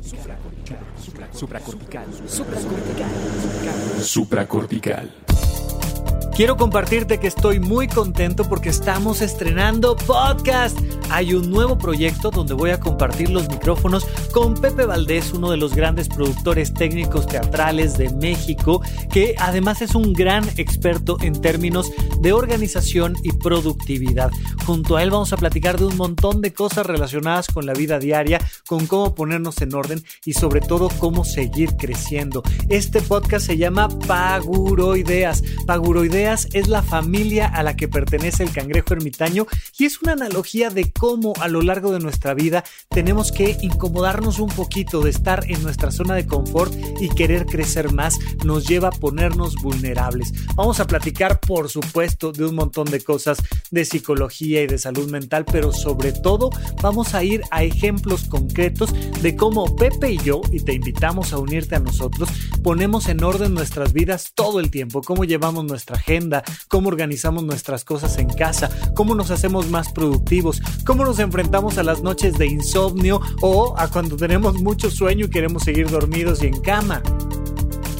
supracortical, supracortical, supracortical, supracortical. Quiero compartirte que estoy muy contento porque estamos estrenando podcast. Hay un nuevo proyecto donde voy a compartir los micrófonos con Pepe Valdés, uno de los grandes productores técnicos teatrales de México, que además es un gran experto en términos de organización y productividad. Junto a él vamos a platicar de un montón de cosas relacionadas con la vida diaria, con cómo ponernos en orden y sobre todo cómo seguir creciendo. Este podcast se llama Paguroideas. Paguroideas es la familia a la que pertenece el cangrejo ermitaño y es una analogía de cómo a lo largo de nuestra vida tenemos que incomodarnos un poquito de estar en nuestra zona de confort y querer crecer más nos lleva a ponernos vulnerables. Vamos a platicar, por supuesto, de un montón de cosas de psicología y de salud mental, pero sobre todo vamos a ir a ejemplos concretos de cómo Pepe y yo, y te invitamos a unirte a nosotros, ponemos en orden nuestras vidas todo el tiempo, cómo llevamos nuestra cómo organizamos nuestras cosas en casa, cómo nos hacemos más productivos, cómo nos enfrentamos a las noches de insomnio o a cuando tenemos mucho sueño y queremos seguir dormidos y en cama.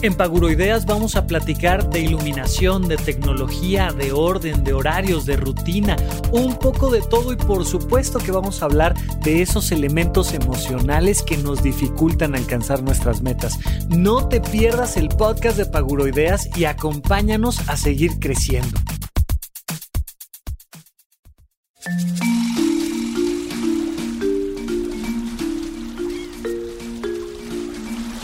En Paguroideas vamos a platicar de iluminación, de tecnología, de orden, de horarios, de rutina, un poco de todo y por supuesto que vamos a hablar de esos elementos emocionales que nos dificultan alcanzar nuestras metas. No te pierdas el podcast de Paguroideas y acompáñanos a seguir creciendo.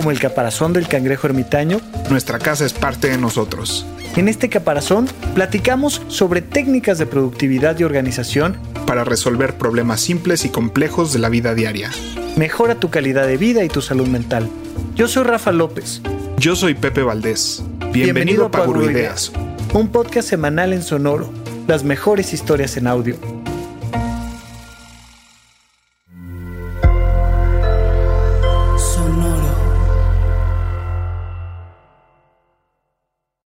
Como el caparazón del cangrejo ermitaño, nuestra casa es parte de nosotros. En este caparazón platicamos sobre técnicas de productividad y organización para resolver problemas simples y complejos de la vida diaria. Mejora tu calidad de vida y tu salud mental. Yo soy Rafa López. Yo soy Pepe Valdés. Bienvenido, a Paguro Ideas, un podcast semanal en sonoro, las mejores historias en audio